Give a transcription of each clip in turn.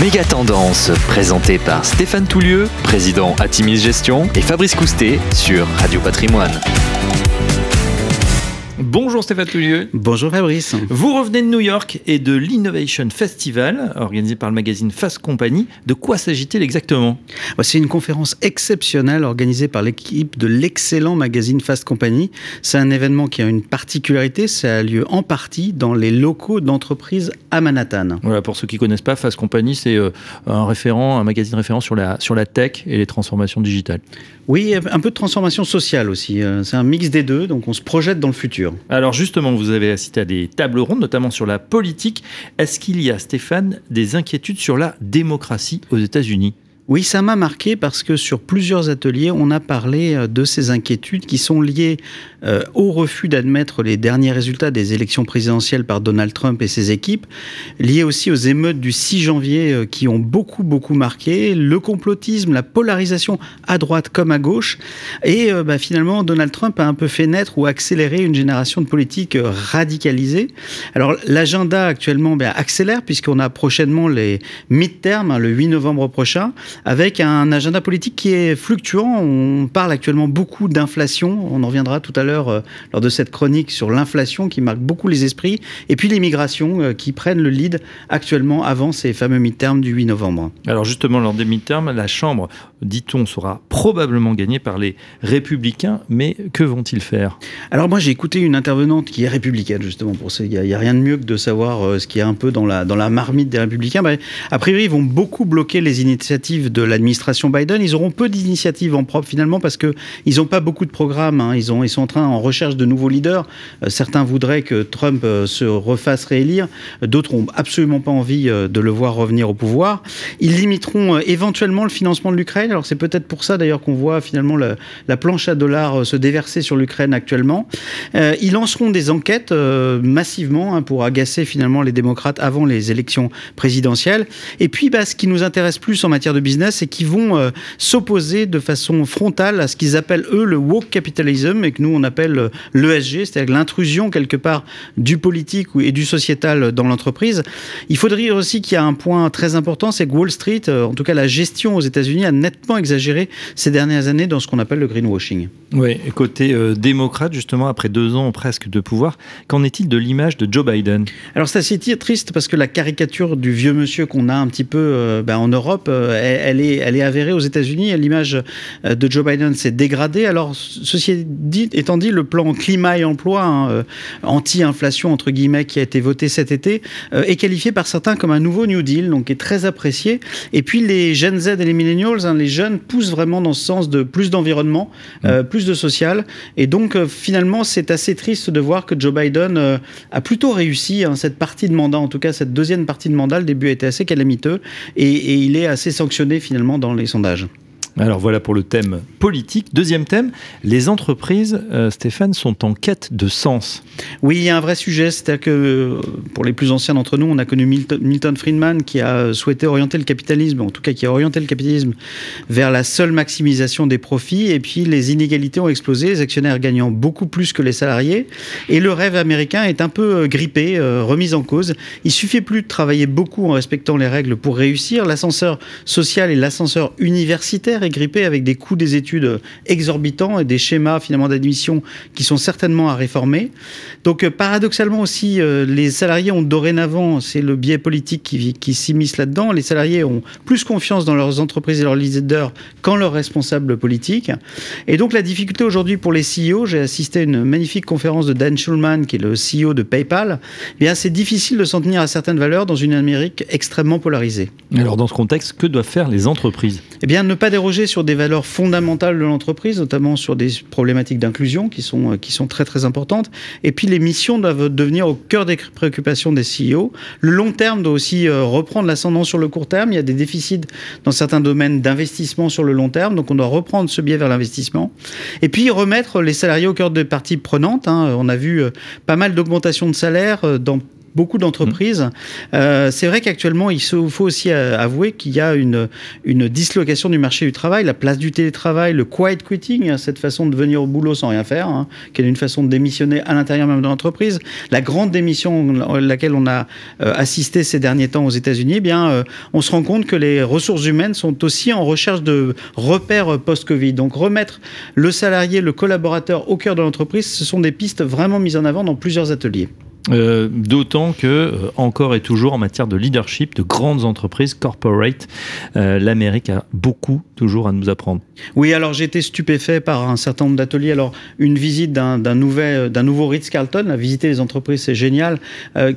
Méga Tendance, présenté par Stéphane Toulieu, président Atimis Gestion, et Fabrice Coustet sur Radio Patrimoine. Bonjour Stéphane Toulieu. Bonjour Fabrice. Vous revenez de New York et de l'Innovation Festival, organisé par le magazine Fast Company. De quoi s'agit-il exactement? C'est une conférence exceptionnelle organisée par l'équipe de l'excellent magazine Fast Company. C'est un événement qui a une particularité, ça a lieu en partie dans les locaux d'entreprise à Manhattan. Voilà, pour ceux qui ne connaissent pas, Fast Company, c'est euh, un référent, un magazine référent sur la, sur la tech et les transformations digitales. Oui, un peu de transformation sociale aussi. Euh, c'est un mix des deux, donc on se projette dans le futur. Alors justement, vous avez assisté à des tables rondes, notamment sur la politique. Est-ce qu'il y a, Stéphane, des inquiétudes sur la démocratie aux États-Unis? Oui, ça m'a marqué parce que sur plusieurs ateliers, on a parlé euh, de ces inquiétudes qui sont liées euh, au refus d'admettre les derniers résultats des élections présidentielles par Donald Trump et ses équipes, liées aussi aux émeutes du 6 janvier euh, qui ont beaucoup, beaucoup marqué, le complotisme, la polarisation à droite comme à gauche. Et bah, finalement, Donald Trump a un peu fait naître ou accéléré une génération de politiques radicalisées. Alors l'agenda actuellement bah, accélère puisqu'on a prochainement les midterms, hein, le 8 novembre prochain avec un agenda politique qui est fluctuant. On parle actuellement beaucoup d'inflation. On en reviendra tout à l'heure euh, lors de cette chronique sur l'inflation qui marque beaucoup les esprits. Et puis l'immigration euh, qui prennent le lead actuellement avant ces fameux midterms du 8 novembre. Alors justement, lors des midterms, la Chambre, dit-on, sera probablement gagnée par les républicains. Mais que vont-ils faire? Alors moi, j'ai écouté une intervenante qui est républicaine, justement, pour ça. Il n'y a, rien de mieux que de savoir euh, ce qui est un peu dans la, dans la marmite des républicains. Bah, a priori, ils vont beaucoup bloquer les initiatives de l'administration Biden. Ils auront peu d'initiatives en propre finalement parce que ils n'ont pas beaucoup de programmes. Hein. Ils, ont, ils sont en train en recherche de nouveaux leaders. Euh, certains voudraient que Trump euh, se refasse réélire. D'autres ont absolument pas envie euh, de le voir revenir au pouvoir. Ils limiteront éventuellement le financement de l'Ukraine. Alors c'est peut-être pour ça d'ailleurs qu'on voit finalement la planche à dollars se déverser sur l'Ukraine actuellement. ils lanceront des enquêtes massivement hein, pour agacer finalement les démocrates avant les élections présidentielles. Et puis bah, ce qui nous intéresse plus en matière de business et qui vont euh, s'opposer de façon frontale à ce qu'ils appellent eux le woke capitalism et que nous on appelle euh, l'ESG, c'est-à-dire l'intrusion quelque part du politique et du sociétal dans l'entreprise. Il faudrait dire aussi qu'il y a un point très important, c'est que Wall Street, euh, en tout cas la gestion aux États-Unis, a nettement exagéré ces dernières années dans ce qu'on appelle le greenwashing. Oui, côté démocrate, justement, après deux ans presque de pouvoir, qu'en est-il de l'image de Joe Biden? Alors c'est assez triste parce que la caricature du vieux monsieur qu'on a un petit peu ben, en Europe, elle, elle est, elle est avérée aux États-Unis. L'image euh, de Joe Biden s'est dégradée. Alors, ceci dit, étant dit, le plan climat et emploi, hein, euh, anti-inflation, entre guillemets, qui a été voté cet été, euh, est qualifié par certains comme un nouveau New Deal, donc est très apprécié. Et puis, les Gen Z et les Millennials, hein, les jeunes, poussent vraiment dans ce sens de plus d'environnement, mmh. plus de social. Et donc, finalement, c'est assez triste de voir que Joe Biden a plutôt réussi hein, cette partie de mandat, en tout cas cette deuxième partie de mandat. Le début était assez calamiteux et, et il est assez sanctionné finalement dans les sondages. Alors voilà pour le thème politique. Deuxième thème, les entreprises, euh, Stéphane, sont en quête de sens. Oui, il y a un vrai sujet. C'est-à-dire que euh, pour les plus anciens d'entre nous, on a connu Milton, Friedman qui a souhaité orienter le capitalisme, en tout cas qui a orienté le capitalisme vers la seule maximisation des profits. Et puis les inégalités ont explosé, les actionnaires gagnant beaucoup plus que les salariés. Et le rêve américain est un peu euh, grippé, remis en cause. Il suffit plus de travailler beaucoup en respectant les règles pour réussir. L'ascenseur social et l'ascenseur universitaire grippé avec des coûts des études exorbitants et des schémas finalement d'admission qui sont certainement à réformer. Donc euh, paradoxalement aussi, euh, les salariés ont dorénavant, c'est le biais politique qui, qui s'immisce là-dedans, les salariés ont plus confiance dans leurs entreprises et leurs leaders qu'en leurs responsables politiques. Et donc la difficulté aujourd'hui pour les CEO, j'ai assisté à une magnifique conférence de Dan Schulman, qui est le CEO de PayPal, eh bien c'est difficile de s'en tenir à certaines valeurs dans une Amérique extrêmement polarisée. Alors dans ce contexte, que doivent faire les entreprises? Eh bien ne pas déroger sur des valeurs fondamentales de l'entreprise, notamment sur des problématiques d'inclusion qui sont, euh, qui sont très très importantes. Et puis les missions doivent devenir au cœur des préoccupations des CEO. Le long terme doit aussi euh, reprendre l'ascendant sur le court terme. Il y a des déficits dans certains domaines d'investissement sur le long terme, donc on doit reprendre ce biais vers l'investissement. Et puis remettre les salariés au cœur des parties prenantes. Hein. On a vu euh, pas mal d'augmentations de salaire dans beaucoup d'entreprises. Euh, c'est vrai qu'actuellement, il faut aussi avouer qu'il y a une, dislocation du marché du travail, la place du télétravail, le quiet quitting, hein, cette façon de venir au boulot sans rien faire, hein, qui est une façon de démissionner à l'intérieur même de l'entreprise. La grande démission à laquelle on a euh, assisté ces derniers temps aux États-Unis, eh bien, euh, on se rend compte que les ressources humaines sont aussi en recherche de repères post-Covid. Donc remettre le salarié, le collaborateur au cœur de l'entreprise, ce sont des pistes vraiment mises en avant dans plusieurs ateliers. Euh, d'autant que, euh, encore et toujours en matière de leadership, de grandes entreprises, corporate, euh, l'Amérique a beaucoup toujours à nous apprendre. Oui, alors j'ai été stupéfait par un certain nombre d'ateliers. Alors, une visite d'un nouveau Ritz-Carlton, visiter les entreprises, c'est génial,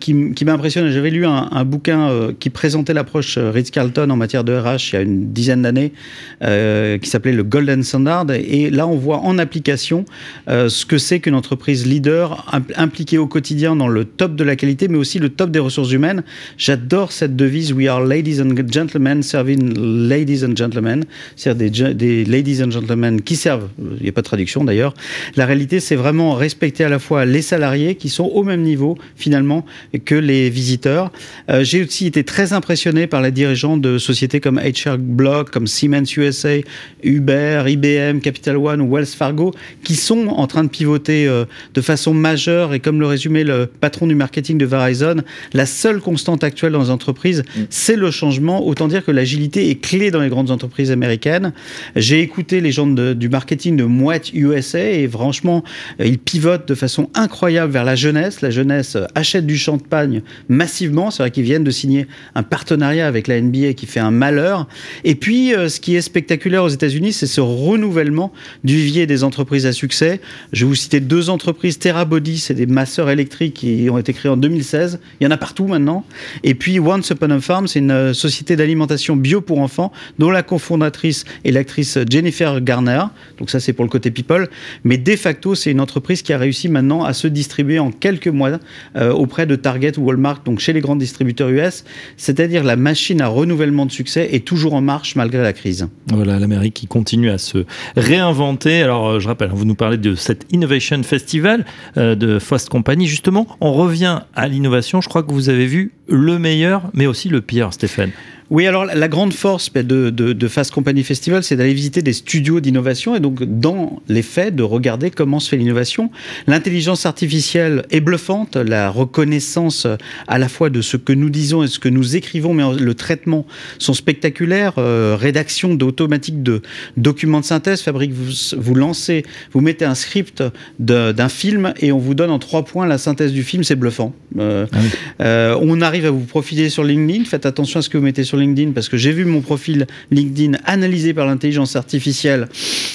qui, impressionné. J'avais lu un, un bouquin qui présentait l'approche Ritz-Carlton en matière de RH il y a une dizaine d'années, qui s'appelait le Golden Standard. Et là, on voit en application ce que c'est qu'une entreprise leader impliquée au quotidien dans le top de la qualité, mais aussi le top des ressources humaines. J'adore cette devise We are ladies and gentlemen serving ladies and gentlemen, c'est-à-dire des, ladies and gentlemen qui servent. Il n'y a pas de traduction d'ailleurs. La réalité, c'est vraiment respecter à la fois les salariés qui sont au même niveau finalement que les visiteurs. Euh, j'ai aussi été très impressionné par les dirigeants de sociétés comme HR Block, comme Siemens USA, Uber, IBM, Capital One ou Wells Fargo, qui sont en train de pivoter euh, de façon majeure et comme le résumait le patron du marketing de Verizon, la seule constante actuelle dans les entreprises, mm. c'est le changement. Autant dire que l'agilité est clé dans les grandes entreprises américaines. J'ai écouté les gens du marketing de Mouette USA et franchement, euh, ils pivotent de façon incroyable vers la jeunesse. La jeunesse euh, achète du champagne massivement. C'est vrai qu'ils viennent de signer un partenariat avec la NBA qui fait un malheur. Et puis, euh, ce qui est spectaculaire aux États-Unis, c'est ce renouvellement du vivier des entreprises à succès. Je vais vous citer deux entreprises. TerraBody, c'est des masseurs électriques qui ont été créés en 2016. Il y en a partout maintenant. Et puis Once Upon a Farm, c'est une euh, société d'alimentation bio pour enfants dont la cofondatrice est l'actrice Jennifer Garner. Donc ça, c'est pour le côté people. Mais de facto, c'est une entreprise qui a réussi maintenant à se distribuer en quelques mois euh, auprès de Target ou Walmart, donc chez les grands distributeurs US. C'est-à-dire la machine à renouvellement de succès est toujours en marche malgré la crise. Voilà, l'Amérique qui continue à se réinventer. Alors, euh, je rappelle, vous nous parlez de cet Innovation Festival de Fast Company. Justement, on revient à l'innovation. Je crois que vous avez vu le meilleur, mais aussi le pire, Stéphane. Oui, alors la grande force ben, de, de, Fast Company Festival, c'est d'aller visiter des studios d'innovation et donc dans les faits de regarder comment se fait l'innovation. L'intelligence artificielle est bluffante, la reconnaissance à la fois de ce que nous disons et ce que nous écrivons, mais le traitement sont spectaculaires. Euh, rédaction d'automatique de documents de synthèse, Fabrique, vous, vous lancez, vous mettez un script d'un film et on vous donne en trois points la synthèse du film, c'est bluffant. Euh, ah euh, on arrive à vous profiler sur LinkedIn, faites attention à ce que vous mettez sur LinkedIn parce que j'ai vu mon profil LinkedIn analysé par l'intelligence artificielle.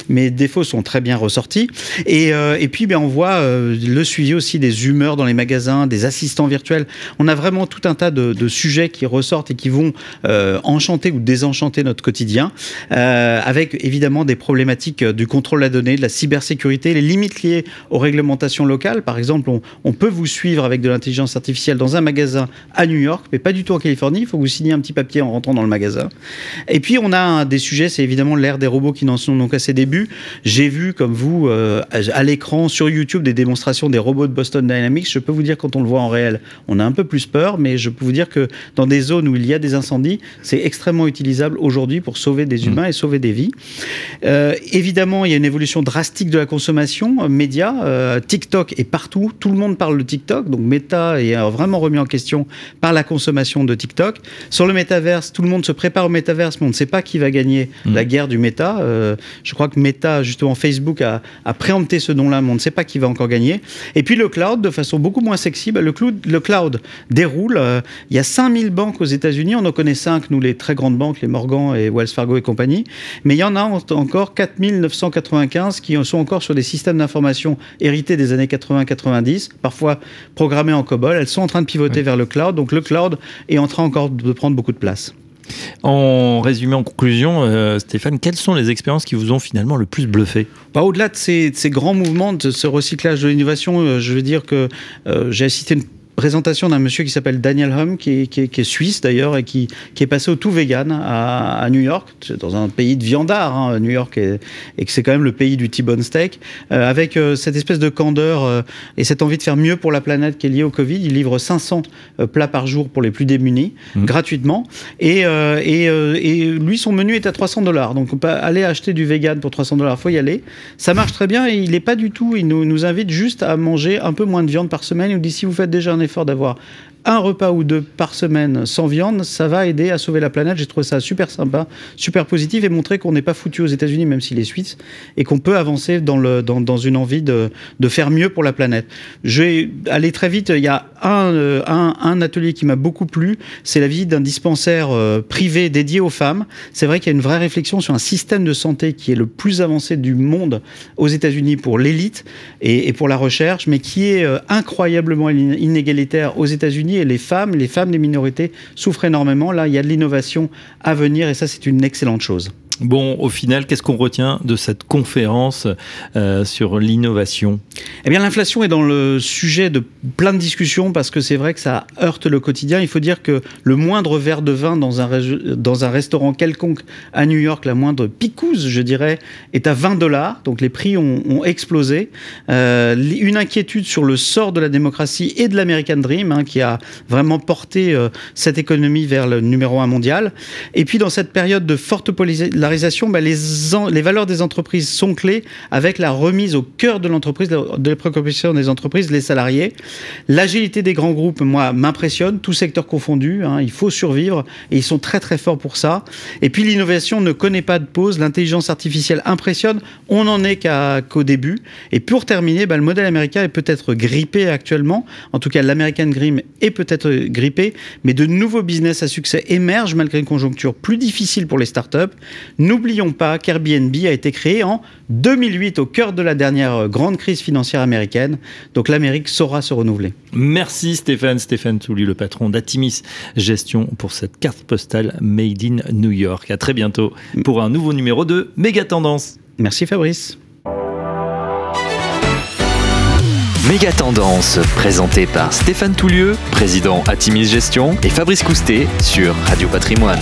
Mes défauts sont très bien ressortis. Et, euh, puis, ben, on voit euh, le suivi aussi des humeurs dans les magasins, des assistants virtuels. On a vraiment tout un tas de, sujets qui ressortent et qui vont euh, enchanter ou désenchanter notre quotidien, avec évidemment des problématiques du contrôle la donnée, de la cybersécurité, les limites liées aux réglementations locales. Par exemple, on, on peut vous suivre avec de l'intelligence artificielle dans un magasin à New York, mais pas du tout en Californie. Il faut vous signiez un petit papier en rentrant dans le magasin. Et puis on a des sujets, c'est évidemment l'ère des robots qui n'en sont donc à ses débuts. J'ai vu, comme vous, euh, à l'écran sur YouTube des démonstrations des robots de Boston Dynamics. Je peux vous dire quand on le voit en réel, on a un peu plus peur, mais je peux vous dire que dans des zones où il y a des incendies, c'est extrêmement utilisable aujourd'hui pour sauver des mmh. humains et sauver des vies. Euh, évidemment, il y a une évolution drastique de la consommation euh, média. TikTok est partout, tout le monde parle de TikTok, donc Meta est vraiment remis en question par la consommation de TikTok. Sur le métavers, tout le monde se prépare au métaverse, mais on ne sait pas qui va gagner mm. la guerre du méta. Euh, je crois que Meta, justement, Facebook a, préempté ce nom-là, mais on ne sait pas qui va encore gagner. Et puis le cloud, de façon beaucoup moins sexy, bah, le, cloud, le cloud déroule. Euh, il y a 5000 banques aux États-Unis, on en connaît 5, nous, les très grandes banques, les Morgan et Wells Fargo et compagnie, mais il y en a encore 4995 qui sont encore sur des systèmes d'information hérités des années 80-90, parfois programmés en COBOL. Elles sont en train de pivoter vers le cloud, donc le cloud est en train encore de prendre beaucoup de place. En résumé, en conclusion, euh, Stéphane, quelles sont les expériences qui vous ont finalement le plus bluffé bah, Au-delà de ces, grands mouvements, de ce recyclage de l'innovation, euh, je veux dire que euh, j'ai assisté une présentation d'un monsieur qui s'appelle Daniel Hum, qui est, qui est, qui est suisse d'ailleurs, et qui, qui, est passé au tout vegan à, à New York, dans un pays de viandard, hein, New York, et, et que c'est quand même le pays du T-bone steak, euh, avec euh, cette espèce de candeur euh, et cette envie de faire mieux pour la planète qui est liée au Covid. Il livre 500 euh, plats par jour pour les plus démunis, mmh. gratuitement, et, euh, et, et, lui, son menu est à 300 dollars. Donc, on peut aller acheter du vegan pour 300 dollars, faut y aller. Ça marche très bien, et il n'est pas du tout, il nous, nous invite juste à manger un peu moins de viande par semaine. Il nous dit si vous faites déjà un effort d'avoir un repas ou deux par semaine sans viande, ça va aider à sauver la planète. J'ai trouvé ça super sympa, super positif et montrer qu'on n'est pas foutu aux États-Unis, même s'il est suisse, et qu'on peut avancer dans, le, dans, dans une envie de, de, faire mieux pour la planète. Je vais aller très vite. Il y a un, euh, un, atelier qui m'a beaucoup plu, c'est la visite d'un dispensaire euh, privé dédié aux femmes. C'est vrai qu'il y a une vraie réflexion sur un système de santé qui est le plus avancé du monde aux États-Unis pour l'élite et, pour la recherche, mais qui est euh, incroyablement inégalitaire aux États-Unis et les femmes, les femmes des minorités souffrent énormément. Là, il y a de l'innovation à venir et ça, c'est une excellente chose. Bon, au final, qu'est-ce qu'on retient de cette conférence sur l'innovation? Eh bien, l'inflation est dans le sujet de plein de discussions parce que c'est vrai que ça heurte le quotidien. Il faut dire que le moindre verre de vin dans un, dans un restaurant quelconque à New York, la moindre picouse, je dirais, est à 20 dollars. Donc les prix ont, explosé. Euh, une inquiétude sur le sort de la démocratie et de l'American Dream hein, qui a vraiment porté euh, cette économie vers le numéro un mondial. Et puis, dans cette période de forte polarisation, bah, les, les, valeurs des entreprises sont clés avec la remise au cœur de l'entreprise, de la préoccupation des entreprises, les salariés. L'agilité des grands groupes, moi, m'impressionne, tout secteur confondu. Hein, il faut survivre et ils sont très très forts pour ça. Et puis l'innovation ne connaît pas de pause, l'intelligence artificielle impressionne, on n'en est qu'au qu début. Et pour terminer, bah, le modèle américain est peut-être grippé actuellement, en tout cas l'American Dream est peut-être grippé, mais de nouveaux business à succès émergent malgré une conjoncture plus difficile pour les startups. N'oublions pas qu'Airbnb a été créé en 2008 au cœur de la dernière grande crise financière américaine. Donc l'Amérique saura se renouveler. Merci Stéphane, Stéphane Touli, le patron d'Atimis Gestion pour cette carte postale Made in New York. À très bientôt pour un nouveau numéro de Méga Tendance. Merci Fabrice. Méga Tendance, présenté par Stéphane Toulieu, président Atimis Gestion, et Fabrice Coustet sur Radio Patrimoine.